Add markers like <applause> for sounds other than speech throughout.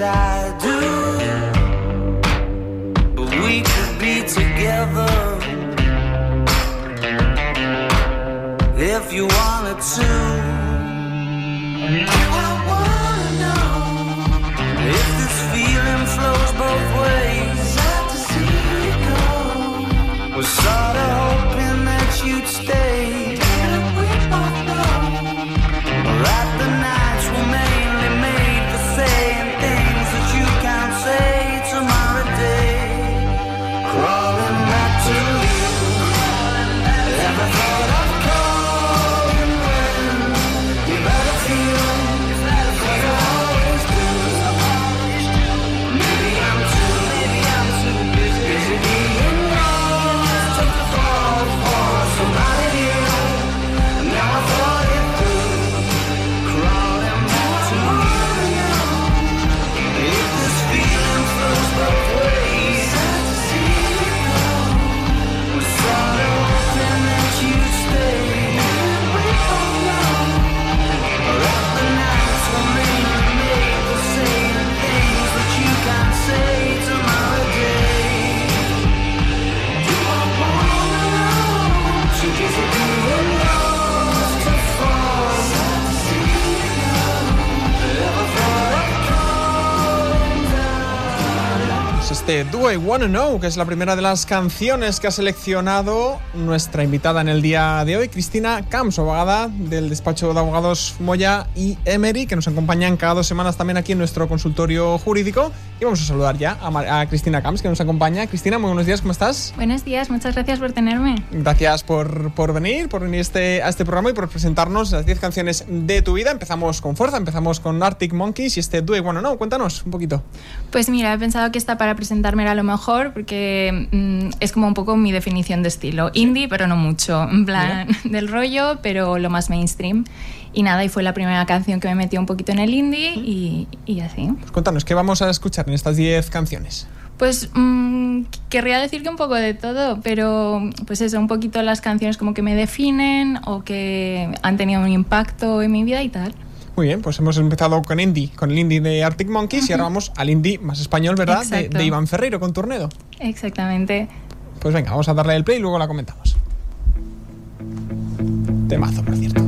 I do. But we could be together if you wanted to. I wanna know if this feeling flows both ways? Sad to see you go. Do I Wanna Know, que es la primera de las canciones que ha seleccionado nuestra invitada en el día de hoy, Cristina Camps, abogada del despacho de abogados Moya y Emery, que nos acompañan cada dos semanas también aquí en nuestro consultorio jurídico. Y vamos a saludar ya a, Mar- a Cristina Camps, que nos acompaña. Cristina, muy buenos días, ¿cómo estás? Buenos días, muchas gracias por tenerme. Gracias por, por venir, por venir este, a este programa y por presentarnos las 10 canciones de tu vida. Empezamos con fuerza, empezamos con Arctic Monkeys y este Do I Wanna Know. Cuéntanos un poquito. Pues mira, he pensado que esta para presentarme era lo mejor porque mm, es como un poco mi definición de estilo. Indie, pero no mucho. En plan, <laughs> del rollo, pero lo más mainstream. Y nada, y fue la primera canción que me metió un poquito en el indie y, y así. Pues cuéntanos, ¿qué vamos a escuchar en estas 10 canciones? Pues mm, querría decir que un poco de todo, pero pues eso, un poquito las canciones como que me definen o que han tenido un impacto en mi vida y tal. Muy bien, pues hemos empezado con indie, con el indie de Arctic Monkeys y ahora vamos al indie más español, ¿verdad? De, Iván Ferreiro con Turnedo. Exactamente. Pues venga, vamos a darle el play y luego la comentamos. Temazo, por cierto.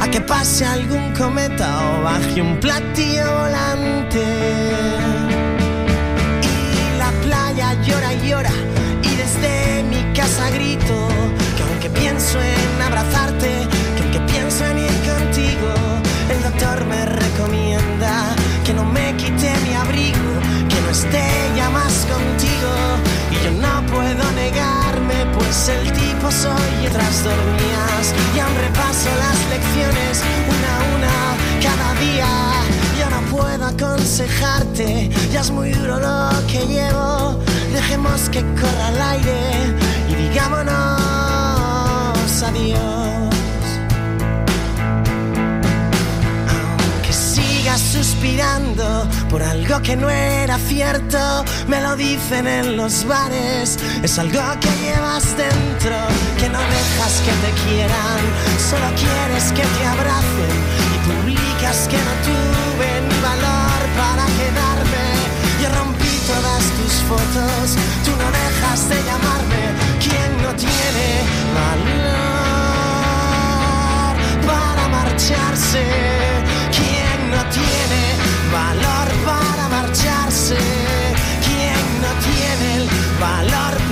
a que pase algún cometa o baje un platillo volante. Y la playa llora y llora, y desde mi casa grito, que aunque pienso en abrazarte, que aunque pienso en ir contigo, el doctor me recomienda que no me quite mi abrigo, que no esté ya más contigo. Y yo no puedo pues el tipo soy y otras dormías. Y aún repaso las lecciones una a una cada día. Yo no puedo aconsejarte, ya es muy duro lo que llevo. Dejemos que corra el aire y digámonos adiós. Suspirando por algo que no era cierto, me lo dicen en los bares. Es algo que llevas dentro, que no dejas que te quieran, solo quieres que te abracen y publicas que no tuve ni valor para quedarme. Yo rompí todas tus fotos, tú no dejas de llamarme. ¿Quién no tiene valor para marcharse? Valor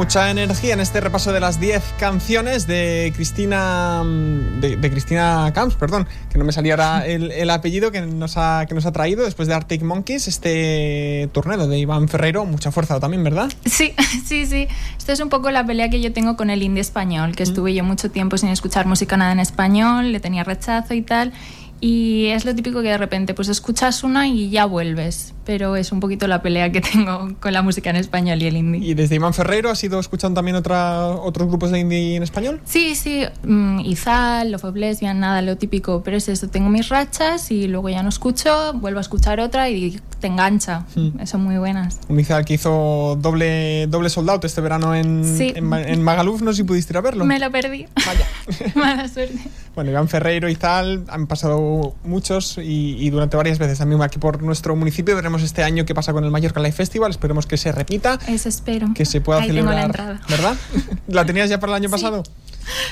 mucha energía en este repaso de las 10 canciones de Cristina mm, de, de Cristina Camps, perdón, que no me salía ahora <laughs> el, el apellido que nos, ha, que nos ha traído después de Arctic Monkeys, este torneo de Iván Ferreiro, mucha fuerza también, ¿verdad? Sí, <laughs> sí, sí. Esto es un poco la pelea que yo tengo con el indie español, que estuve yo mucho tiempo sin escuchar música nada en español, le tenía rechazo y tal. Y es lo típico que de repente pues escuchas una y ya vuelves. Pero es un poquito la pelea que <laughs> tengo con la música en español y el indie. ¿Y desde Iván Ferreiro has ido escuchando también otra, otros grupos de indie en español? Sí, sí. Mm, Izal, Love of Lesbian, nada, lo típico. Pero es eso, tengo mis rachas y luego ya no escucho, vuelvo a escuchar otra y te engancha. Son muy buenas. Un Izal que hizo doble, doble sold out este verano en, Sí. en, en Magaluf, no sé si pudiste ir a verlo. Me lo perdí. Vaya. <laughs> Mala suerte. Bueno, Iván Ferreiro y tal, han pasado muchos y, y durante varias veces también aquí por nuestro municipio. Veremos este año qué pasa con el Mallorca Live Festival. Esperemos que se repita, Eso espero. que se pueda Ahí celebrar. tengo la entrada. ¿Verdad? <laughs> ¿La tenías ya para el año pasado?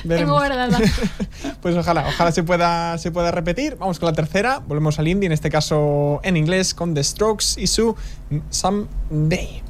Tengo Veremos. <laughs> Pues ojalá, ojalá se pueda, se pueda repetir. Vamos con la tercera. Volvemos al indie, en este caso en inglés, con The Strokes y su Someday.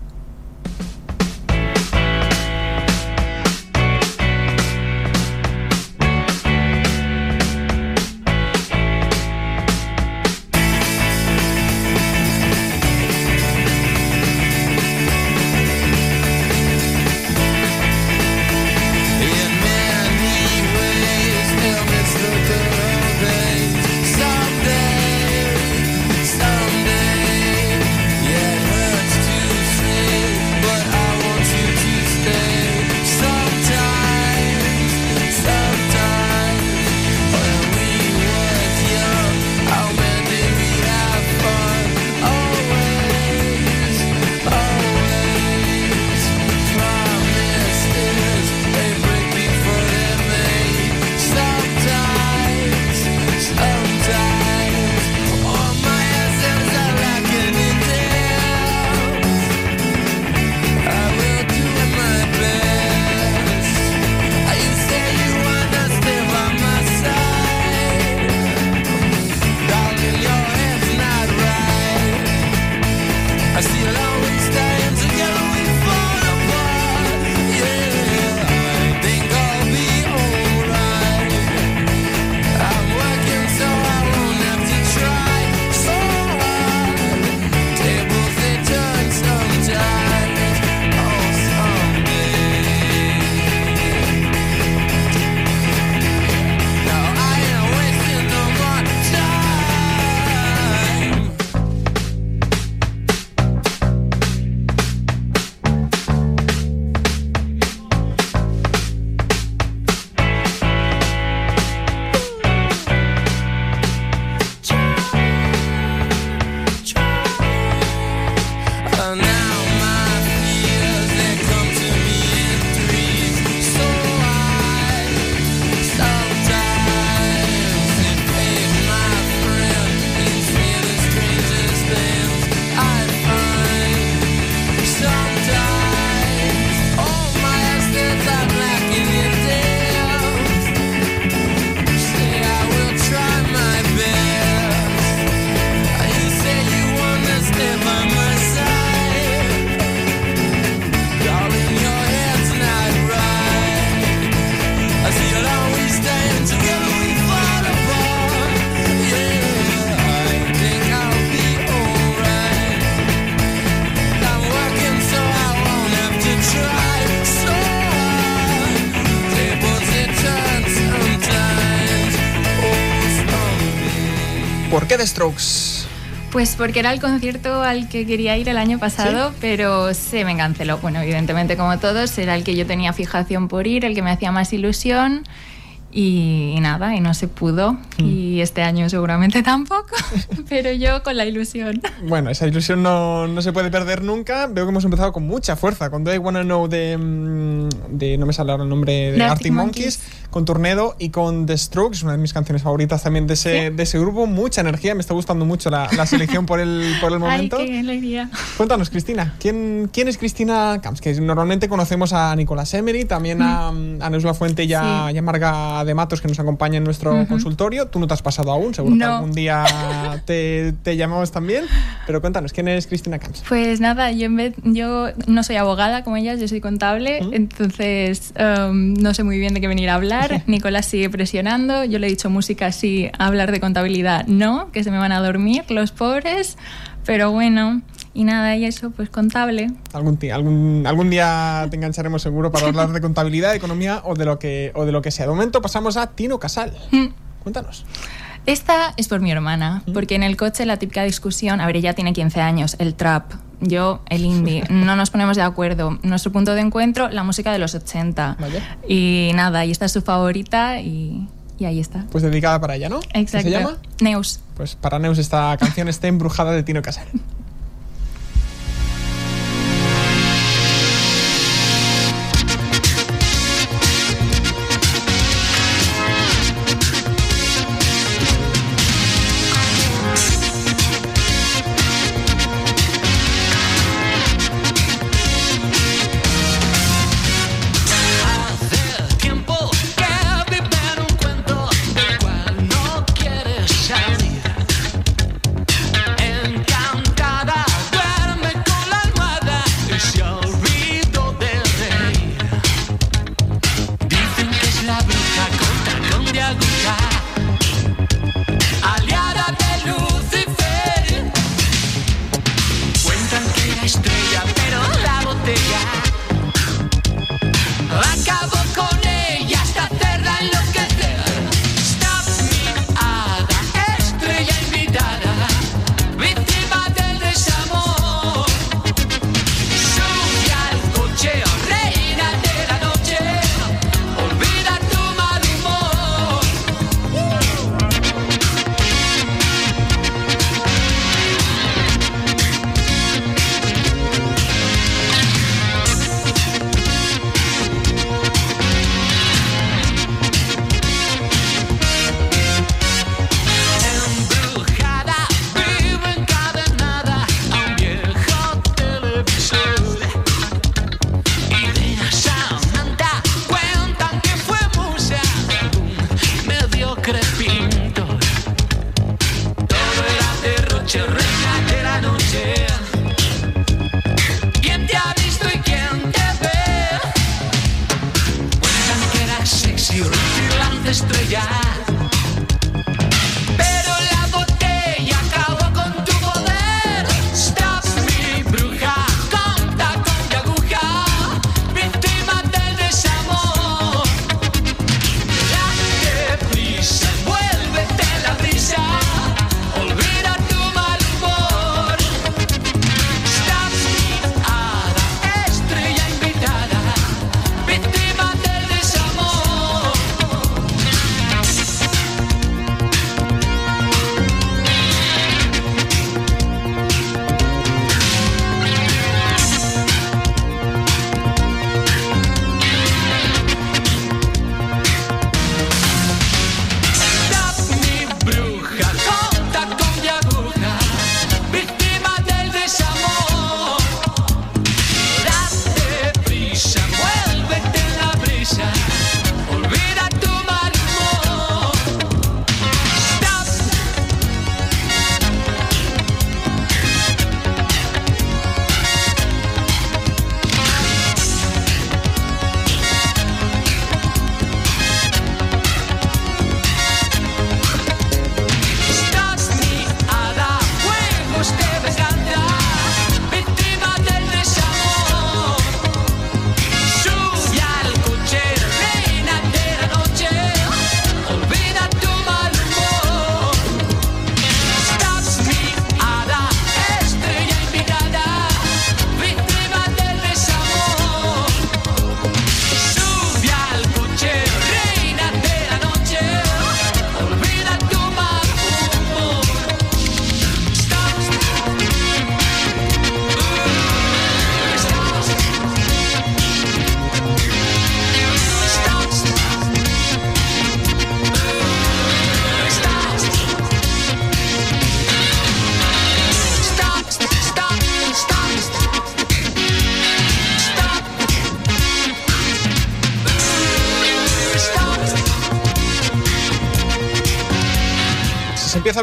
¿Por qué The Strokes? Pues porque era el concierto al que quería ir el año pasado, pero se me canceló. Bueno, evidentemente como todos, era el que yo tenía fijación por ir, el que me hacía más ilusión. Y, nada, y no se pudo. Y este año seguramente <laughs> tampoco, pero yo con la ilusión. Bueno, esa ilusión no, no se puede perder nunca. Veo que hemos empezado con mucha fuerza. Con I Wanna Know de, mm, de no me sale ahora el nombre, de Arctic Arctic Monkeys, con Tornado y con The Strokes, una de mis canciones favoritas también de ese, de ese grupo. Mucha energía, me está gustando mucho la, la selección por el, por el <laughs> momento. Ay, qué alegría. Cuéntanos, Cristina, ¿quién, quién es Cristina Camps? Que normalmente conocemos a Nicolás Emery, también a, a Neus La Fuente y a, Sí. y a Marga de Matos, que nos acompaña en nuestro consultorio. Tú no te has pasado aún, seguro que No. algún día <laughs> te, te llamamos también. Pero cuéntanos, ¿quién es Cristina Camps? Pues nada, yo, en vez, yo no soy abogada como ellas, yo soy contable, entonces um, no sé muy bien de qué venir a hablar. <laughs> Nicolás sigue presionando, yo le he dicho música sí, hablar de contabilidad no, que se me van a dormir los pobres, pero bueno, y nada, y eso, pues contable. Algún, algún, algún día te engancharemos seguro para hablar de contabilidad, <laughs> economía o de lo que, o de lo que sea. De momento pasamos a Tino Casal. Cuéntanos. Esta es por mi hermana, porque en el coche la típica discusión, a ver, ella tiene 15 años, el trap, yo el indie, <laughs> no nos ponemos de acuerdo. Nuestro punto de encuentro, la música de los 80. Vaya. Y nada, y esta es su favorita y, y ahí está. Pues dedicada para ella, ¿no? ¿Qué Exacto. se llama? Neus. Pues para Neus esta canción está embrujada de Tino Casal. <laughs> rutilante estrella.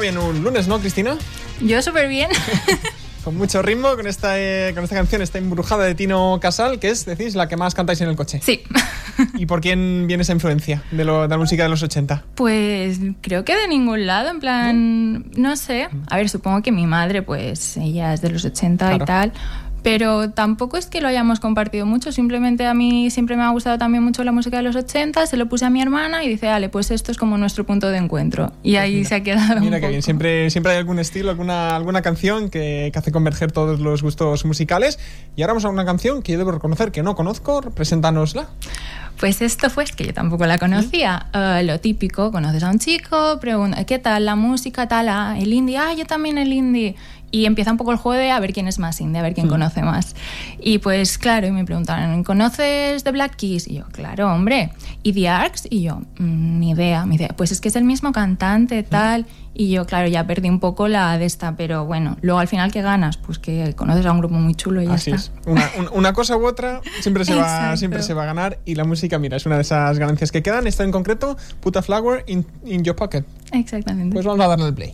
Bien un lunes, ¿no, Cristina? Yo súper bien. <laughs> Con mucho ritmo, con esta, eh, con esta canción, está embrujada de Tino Casal, que es, decís, la que más cantáis en el coche. sí. ¿Y por quién viene esa influencia de, lo- de la música de los 80? Pues creo que de ningún lado, en plan, no sé. A ver, supongo que mi madre, pues ella es de los 80 Claro. y tal. Pero tampoco es que lo hayamos compartido mucho, simplemente a mí siempre me ha gustado también mucho la música de los 80, se lo puse a mi hermana y dice, vale, pues esto es como nuestro punto de encuentro. Y Pues ahí se ha quedado. Mira un que bien, siempre, siempre hay algún estilo, alguna, alguna canción que, que hace converger todos los gustos musicales. Y ahora vamos a una canción que yo debo reconocer que no conozco, preséntanosla. Pues esto fue, es que yo tampoco la conocía. Eh, lo típico, conoces a un chico, pregunta, ¿qué tal la música, tal, ah, el indie? Ah, yo también el indie. Y empieza un poco el juego de a ver quién es más indie, a ver quién conoce más. Y pues claro, y me preguntaron, ¿conoces The Black Keys? Y yo, claro, hombre. ¿Y The Arcs? Y yo, "Mm, ni idea, ni idea. Pues es que es el mismo cantante, tal. Y yo, claro, ya perdí un poco la de esta, pero bueno, luego al final, ¿qué ganas? Pues que conoces a un grupo muy chulo y ya Así está. es. Una, un- una cosa u otra siempre se, va, siempre se va a ganar. Y la música, mira, es una de esas ganancias que quedan. Esta en concreto, Put a Flower in, in Your Pocket. Exactamente. Pues vamos a darle el play.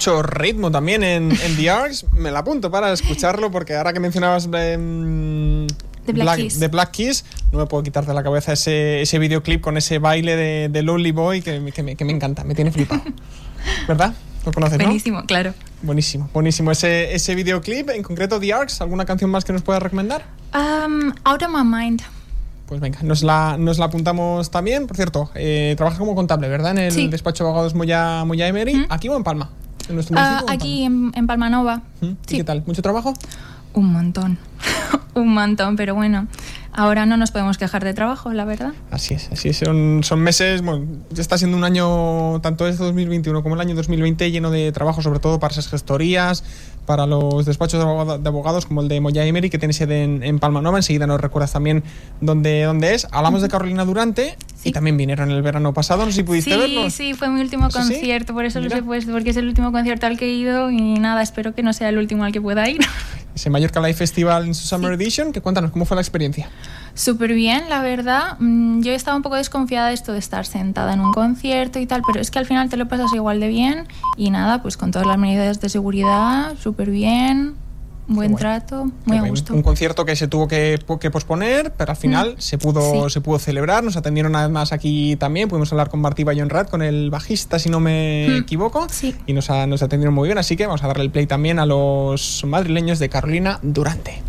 mucho ritmo también en, en The Arcs. Me la apunto para escucharlo porque ahora que mencionabas em, The Black Keys. Black Keys, no me puedo quitar de la cabeza ese, ese videoclip con ese baile de, de Lonely Boy que, me- que me, que me encanta, me tiene flipado. <laughs> ¿Verdad? ¿Lo conoces, no? Buenísimo, claro. Buenísimo, buenísimo. Ese, ese videoclip, en concreto The Arcs, ¿alguna canción más que nos puedas recomendar? Um, out of my mind. Pues venga, nos la, nos la apuntamos también. Por cierto, eh, trabaja como contable, ¿verdad? En el Sí. despacho de abogados Moya, Moya Emery. ¿Mm? ¿Aquí o en Palma? ¿En nuestro Ah, municipio aquí en, en Palmanova. Palma? ¿Mm? ¿Y sí. qué tal? ¿Mucho trabajo? Un montón. <laughs> Un montón, pero bueno, ahora no nos podemos quejar de trabajo, la verdad. Así es, así es. Son, son meses, bueno, ya está siendo un año, tanto este 2021 como el año 2020, lleno de trabajo, sobre todo para esas gestorías, para los despachos de abogado- de abogados como el de Moya Emery, que tiene sede en, en Palma Nova. Enseguida nos recuerdas también dónde, dónde es. Hablamos de Carolina Durante y Sí. también vinieron el verano pasado. No sé si pudiste Sí, verlo. sí, fue mi último ¿Sí, sí? concierto, por eso lo Mira. sé puesto, porque es el último concierto al que he ido y nada, espero que no sea el último al que pueda ir. Ese Mallorca Live Festival en su Summer Edition. Que cuéntanos, ¿cómo fue la experiencia? Súper bien, la verdad. Mm, Yo estaba un poco desconfiada de esto de estar sentada en un concierto y tal, pero es que al final te lo pasas igual de bien y nada, pues con todas las medidas de seguridad, súper bien, buen trato, Qué muy a gusto. Un concierto que se tuvo que, que posponer, pero al final Mm. se, pudo, Sí. se pudo celebrar. Nos atendieron además aquí también. Pudimos hablar con Martí Bayonrat, con el bajista, si no me Mm. equivoco. Sí. Y nos, nos atendieron muy bien. Así que vamos a darle el play también a los madrileños de Carolina Durante.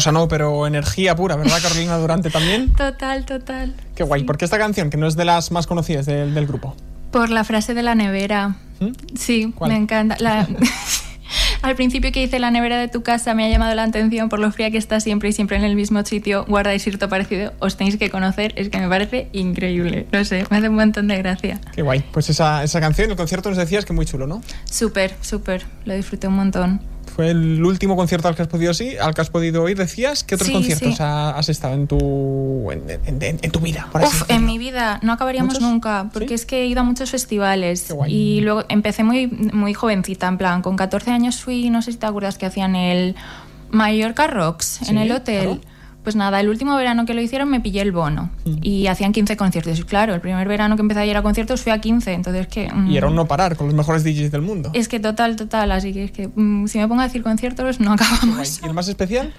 Otra cosa no, pero energía pura, ¿verdad, <laughs> Carolina Durante también? Total, total. Qué guay. Sí. ¿Por qué esta canción, que no es de las más conocidas del, del grupo? Por la frase de la nevera. ¿Mm? Sí, ¿Cuál? me encanta. La, <laughs> <laughs> Al principio que hice la nevera de tu casa me ha llamado la atención por lo fría que está siempre y siempre en el mismo sitio. Guarda y cierto parecido. Os tenéis que conocer. Es que me parece increíble. No sé, me hace un montón de gracia. Qué guay. Pues esa, esa canción, el concierto nos decías que muy chulo, ¿no? Súper, súper. Lo disfruté un montón. Fue el último concierto al que has podido sí, al que has podido ir, decías. ¿Qué otros Sí, conciertos sí. ha- has estado en tu en, en- en- en tu vida? por Uf, en mi vida no acabaríamos ¿Muchos? nunca, porque ¿Sí? es que he ido a muchos festivales Qué guay. y luego empecé muy, muy jovencita, en plan, con 14 años fui, no sé si te acuerdas que hacían el Mallorca Rocks en el hotel. claro. Pues nada, el último verano que lo hicieron me pillé el bono Mm. y hacían 15 conciertos. Y claro, el primer verano que empecé a ir a conciertos fui a 15, entonces que... mm, Y era un no parar con los mejores DJs del mundo. Es que total, total, así que es que mm, si me pongo a decir conciertos no <laughs> acabamos. ¿Y el más especial?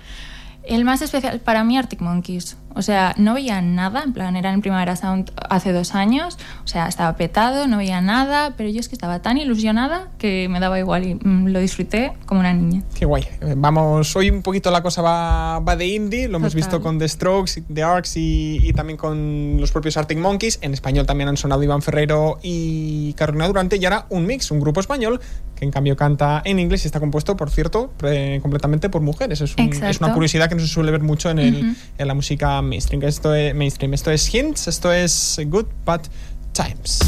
El más especial para mí Arctic Monkeys. O sea, no veía nada, en plan, era en Primavera Sound hace dos años, o sea, estaba petado, no veía nada, pero yo es que estaba tan ilusionada que me daba igual y mm, lo disfruté como una niña. Qué guay. Vamos, hoy un poquito la cosa va, va de indie, lo hemos visto con The Strokes, The Arcs y, y también con los propios Arctic Monkeys. En español también han sonado Iván Ferreiro y Carolina Durante y ahora un mix, un grupo español que en cambio canta en inglés y está compuesto, por cierto, pre- completamente por mujeres. Es, un- es Exacto. una curiosidad que no se suele ver mucho en, el- Ujú. en la música mainstream. Esto es, mainstream. Esto es Hints, esto es Good Bad Times.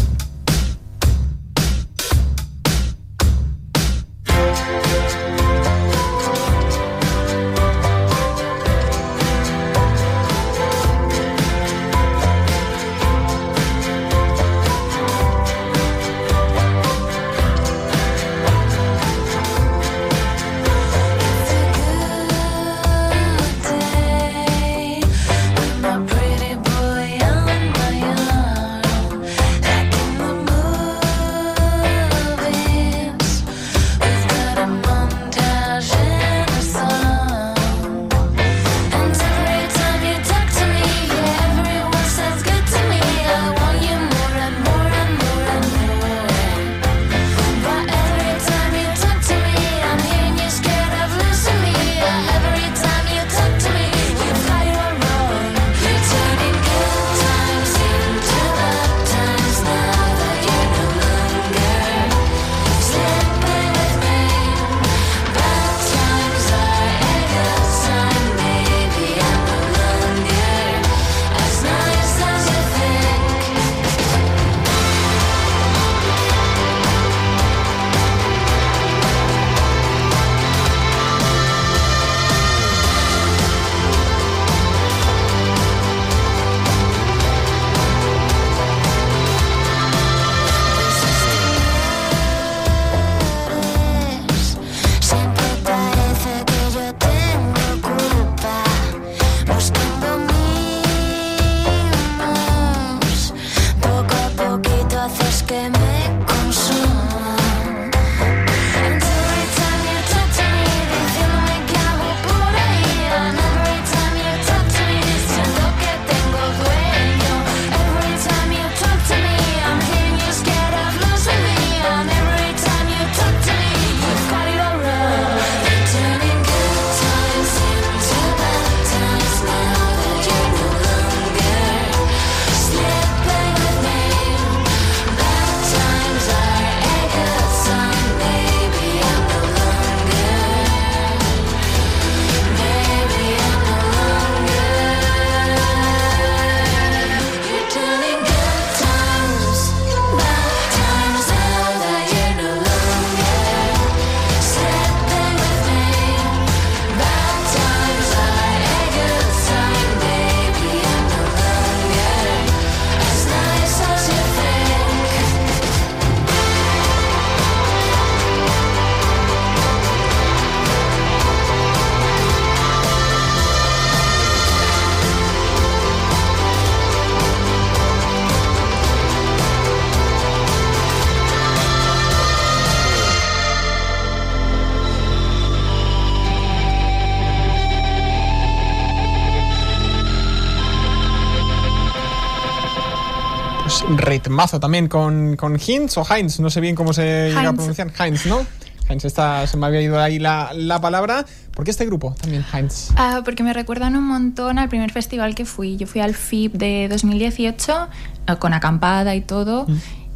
Ritmazo también con, con Hinz o Heinz, no sé bien cómo se llega a pronunciar. Heinz, ¿no? Heinz, esta, se me había ido ahí la, la palabra. ¿Por qué este grupo también, Heinz? Ah, porque me recuerdan un montón al primer festival que fui. Yo fui al FIP de 2018 eh, con acampada y todo.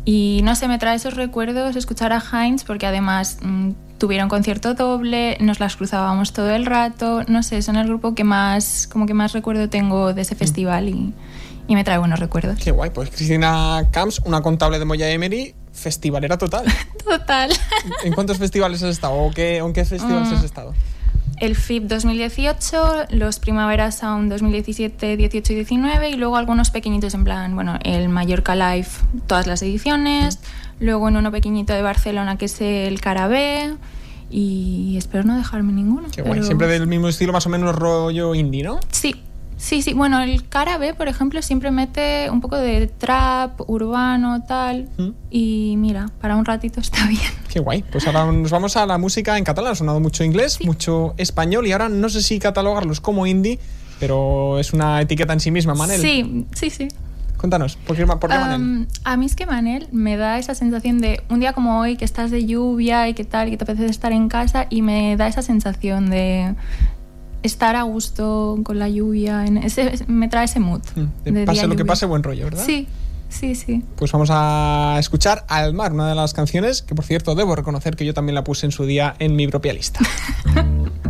Y no sé, me trae esos recuerdos escuchar a Heinz porque además mm, tuvieron concierto doble, nos las cruzábamos todo el rato, no sé, son el grupo que más, como que más recuerdo tengo de ese festival y, y me trae buenos recuerdos. Qué guay, pues Cristina Camps, una contable de Moya Emery, festivalera total. <laughs> Total. ¿En cuántos festivales has estado o, qué, en qué festivales Mm. has estado? El FIP 2018, los Primavera Sound 2017, 18 y 19 y luego algunos pequeñitos en plan, bueno, el Mallorca Live, todas las ediciones, luego en uno pequeñito de Barcelona que es el Carabé y espero no dejarme ninguno. Qué guay, pero- siempre del mismo estilo, más o menos rollo indie, ¿no? Sí, sí, sí. Bueno, el Carabé, por ejemplo, siempre mete un poco de trap, urbano, tal. Mm. Y mira, para un ratito está bien. <laughs> Qué guay. Pues ahora nos vamos a la música en catalán. Ha sonado mucho inglés, mucho español y ahora no sé si catalogarlos como indie, pero es una etiqueta en sí misma, Manel. Sí, sí, sí. Cuéntanos, ¿por qué, por qué Manel? A mí es que Manel me da esa sensación de un día como hoy que estás de lluvia y que tal, y que te apetece estar en casa y me da esa sensación de estar a gusto con la lluvia. En ese, me trae ese mood. Mm, de pase lo que pase, buen rollo, ¿verdad? Sí, sí, sí. Pues vamos a escuchar Al Mar, una de las canciones que, por cierto, debo reconocer que yo también la puse en su día en mi propia lista. <laughs>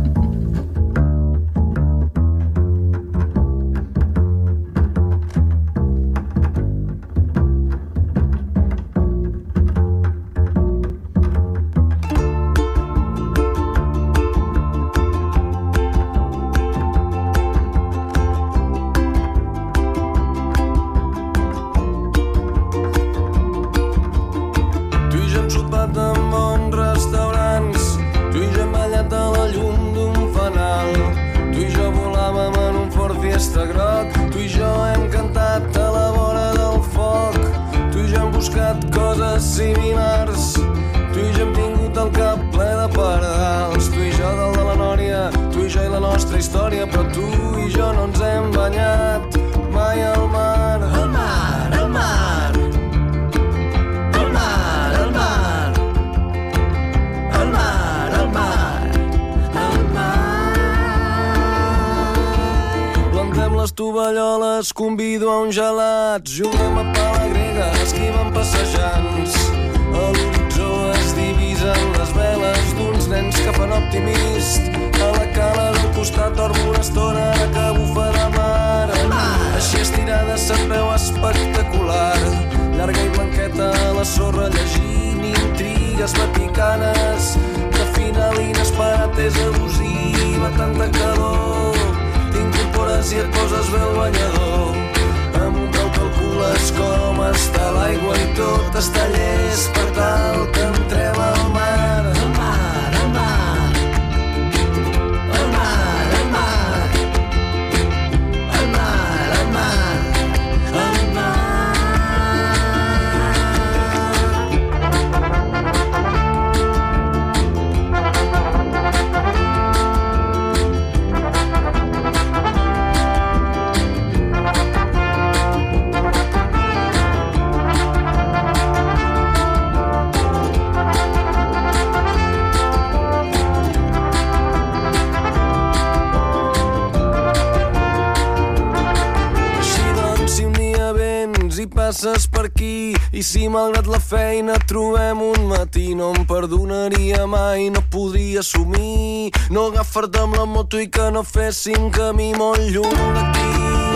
assumir. No agafar-te amb la moto i que no féssim camí molt lluny. D'aquí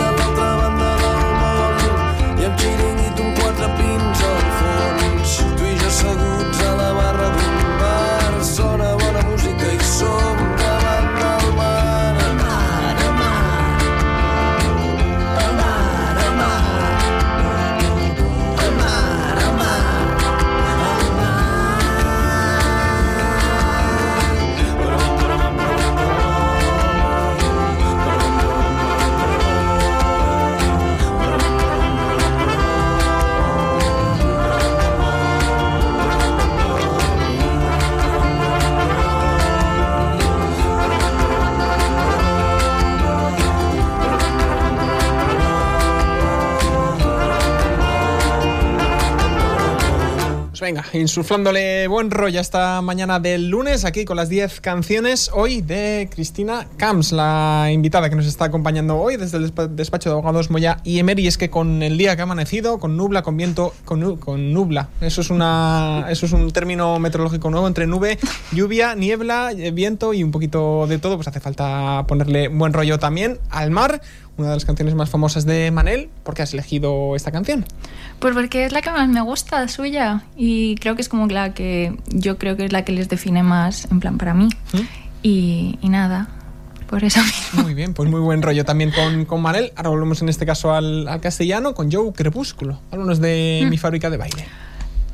a l'altra banda del món i amb xiringuit un quatre pins al fons. Tu i jo asseguts a la barra d'un venga, insuflándole buen rollo esta mañana del lunes aquí con las 10 canciones hoy de Cristina Camps, la invitada que nos está acompañando hoy desde el despa- despacho de abogados Moya y Emery. Es que con el día que ha amanecido, con nubla, con viento, con, con nubla, eso es, una, eso es un término meteorológico nuevo entre nube, lluvia, niebla, eh, viento y un poquito de todo, pues hace falta ponerle buen rollo también al mar. Una de las canciones más famosas de Manel, ¿por qué has elegido esta canción? Pues porque es la que más me gusta suya y creo que es como la que yo creo que es la que les define más en plan para mí. ¿Mm? Y, y nada, por eso mismo. Muy bien, pues muy buen rollo también con, con Manel. Ahora volvemos en este caso al, al castellano con Joe Crepúsculo. Háblanos de mi fábrica de baile.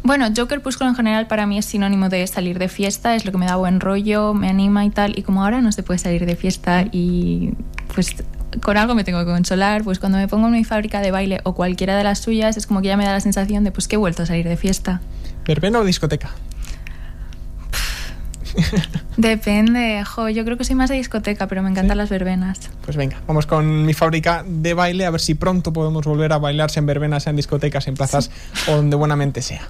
Bueno, yo Crepúsculo en general para mí es sinónimo de salir de fiesta, es lo que me da buen rollo, me anima y tal. Y como ahora no se puede salir de fiesta y pues con algo me tengo que consolar, pues cuando me pongo en mi fábrica de baile o cualquiera de las suyas es como que ya me da la sensación de pues que he vuelto a salir de fiesta. ¿Verbena o discoteca? <laughs> Depende, jo, yo creo que soy más de discoteca, pero me encantan las verbenas. Pues venga, vamos con mi fábrica de baile a ver si pronto podemos volver a bailar sea en verbenas, sea en discotecas, en plazas o donde buenamente sea.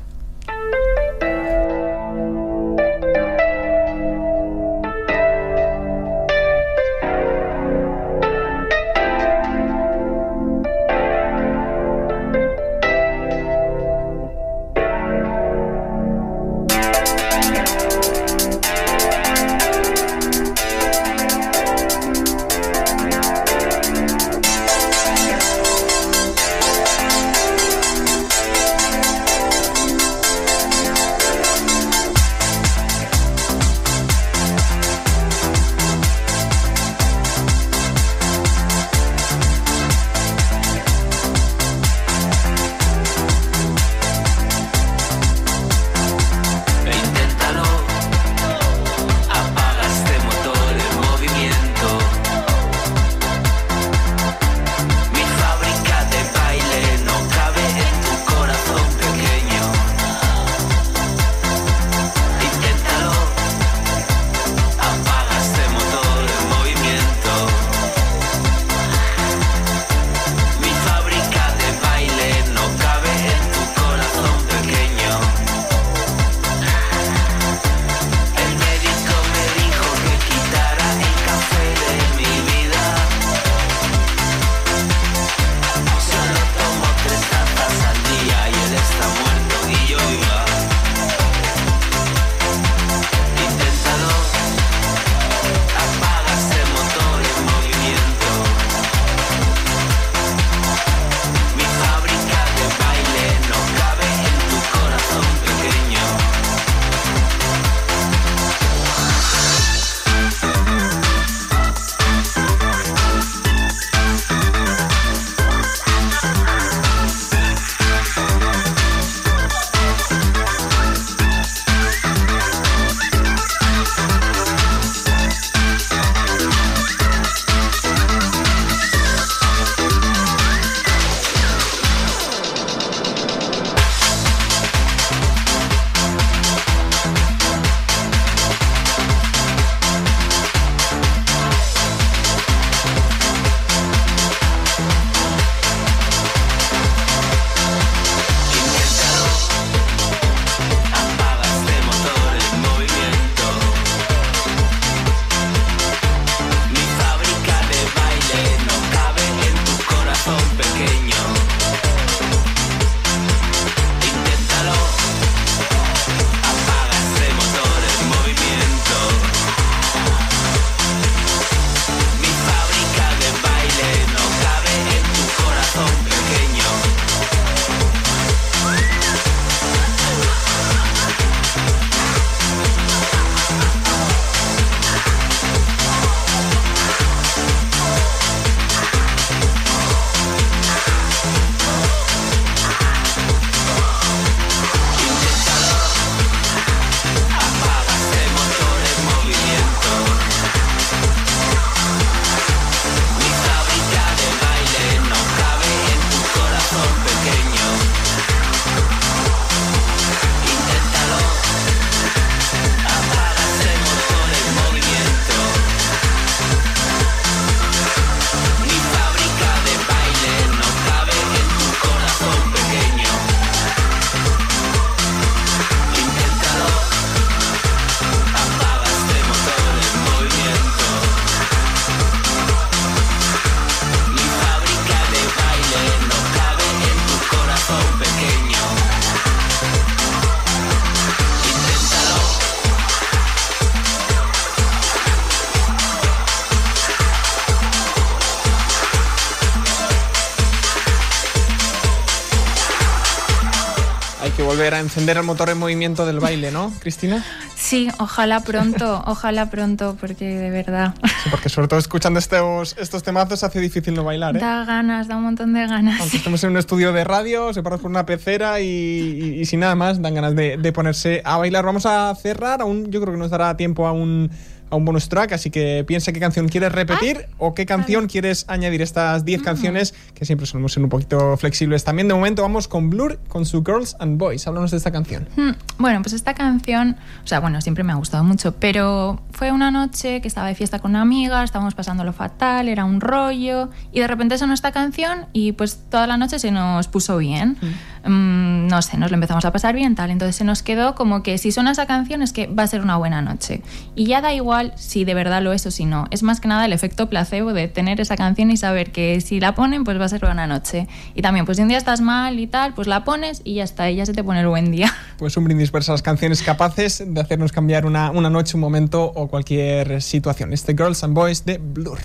Volver a encender el motor en movimiento del baile, ¿no, Cristina? Sí, ojalá pronto, ojalá pronto, porque de verdad Sí, porque sobre todo escuchando estos, estos temazos hace difícil no bailar, ¿eh? da ganas, da un montón de ganas. Aunque estemos en un estudio de radio, separados por una pecera y, y- y sin nada más, dan ganas de, de ponerse a bailar. Vamos a cerrar, aún yo creo que nos dará tiempo a un, a un bonus track, así que piensa qué canción quieres repetir o qué canción quieres añadir estas 10 canciones, que siempre solemos ser un poquito flexibles. También de momento vamos con Blur, con su Girls and Boys. Háblanos de esta canción. Hmm, Bueno, pues esta canción, o sea, bueno, siempre me ha gustado mucho, pero fue una noche que estaba de fiesta con una amiga, estábamos pasándolo fatal, era un rollo, y de repente sonó esta canción y pues toda la noche se nos puso bien. Mm, no sé, nos lo empezamos a pasar bien, tal. Entonces se nos quedó como que si suena esa canción es que va a ser una buena noche. Y ya da igual si de verdad lo es o si no. Es más que nada el efecto placebo de tener esa canción y saber que si la ponen, pues va a ser buena noche. Y también, pues si un día estás mal y tal, pues la pones y ya está, y ya se te pone el buen día. <laughs> Pues un brindis por esas canciones capaces de hacernos cambiar una, una noche, un momento o cualquier situación. Este Girls and Boys de Blur.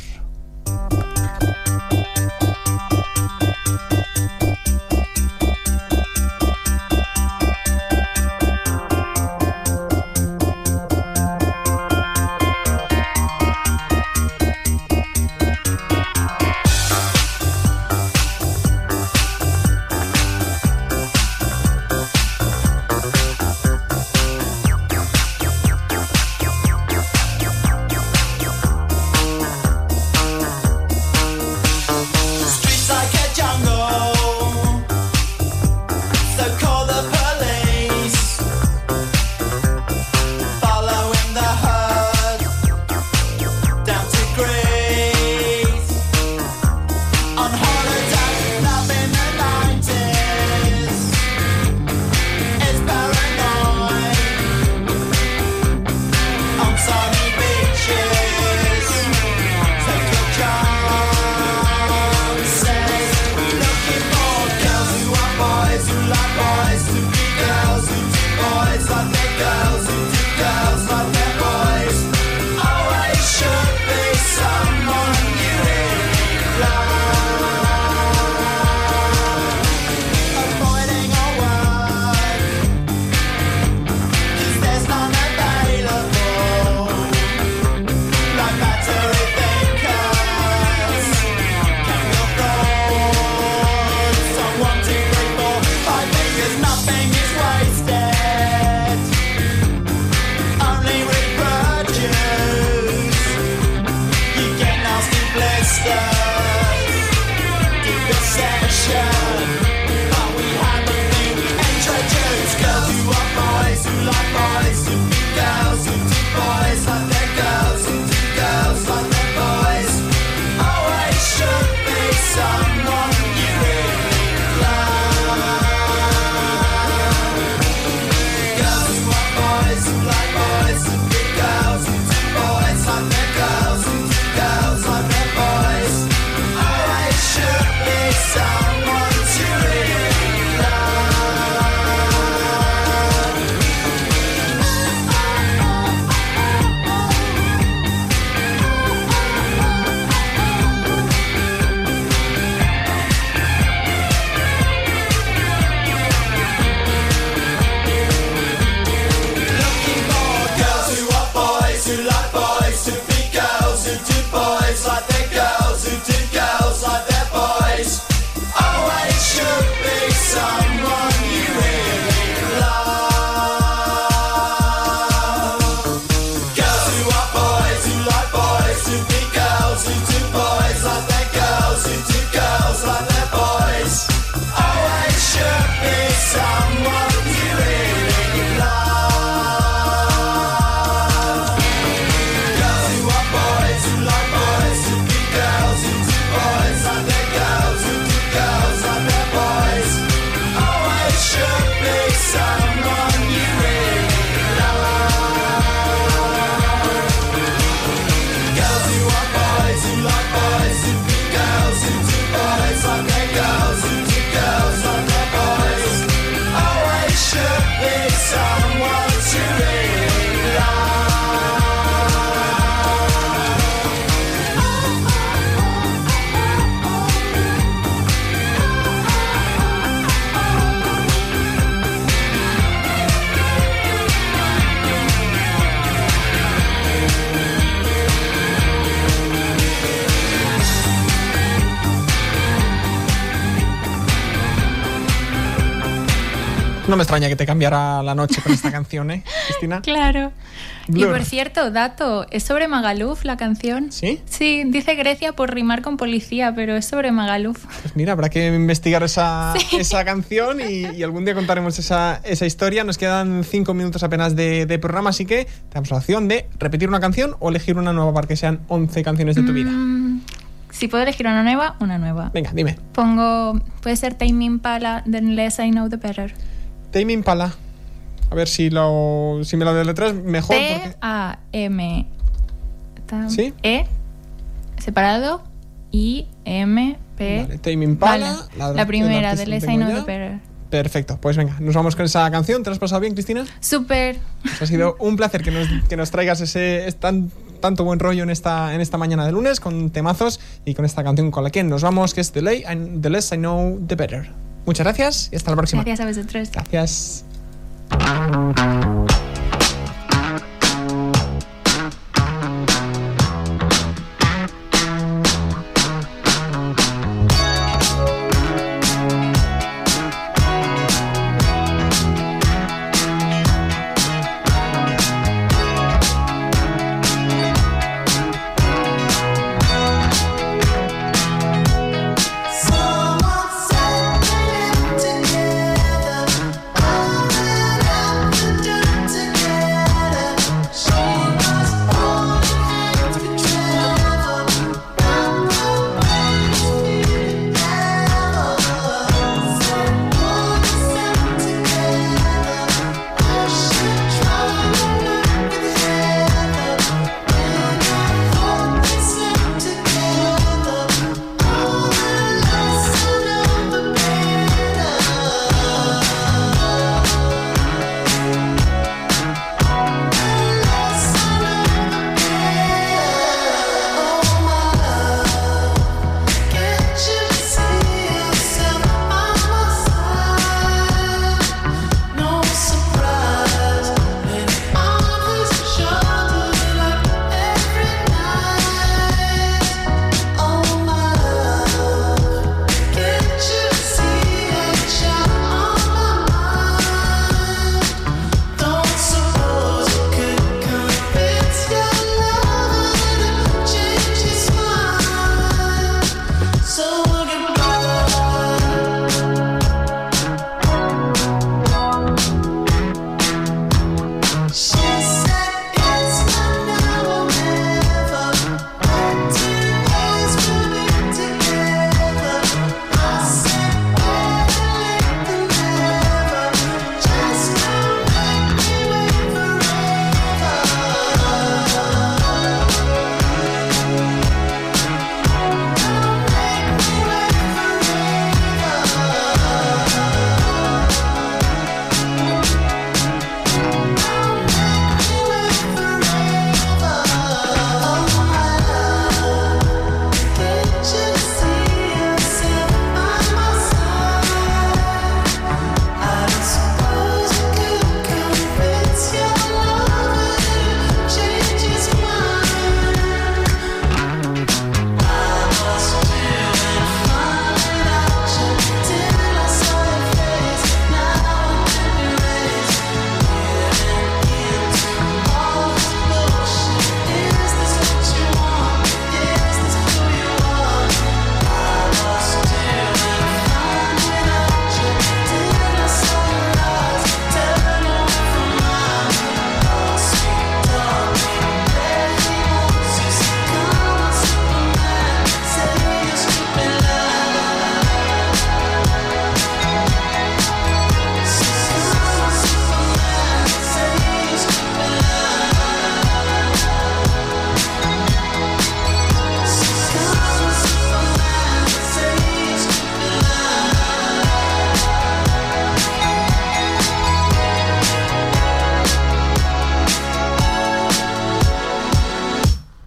down No me extraña que te cambiara la noche con esta canción, ¿eh, Cristina? <laughs> Claro. Y Blur. por cierto, dato, ¿es sobre Magaluf la canción? ¿Sí? Sí, dice Grecia por rimar con policía, pero es sobre Magaluf. Pues mira, habrá que investigar esa, <laughs> esa canción y, y algún día contaremos esa, esa historia. Nos quedan cinco minutos apenas de, de programa, así que tenemos la opción de repetir una canción o elegir una nueva para que sean 11 canciones de tu vida. Mm, si puedo elegir una nueva, una nueva. Venga, dime. Pongo, puede ser Tame Impala, Then Less I Know The Better. Tame Impala. A ver si, lo, si me lo deletreas mejor. porque- T-A-M. tam- ¿Sí? E, separado, I-M-P. Vale, Tame Impala. La- La, primera, de I Know ya. The Better. Perfecto, pues venga, nos vamos con esa canción. ¿Te has pasado bien, Cristina? Súper. Pues ha sido un placer que nos, que nos traigas ese es tan, tanto buen rollo en esta, en esta mañana de lunes con temazos y con esta canción con la que nos vamos, que es The, Lay, the Less I Know, The Better. Muchas gracias y hasta la próxima. Gracias a vosotros. Gracias.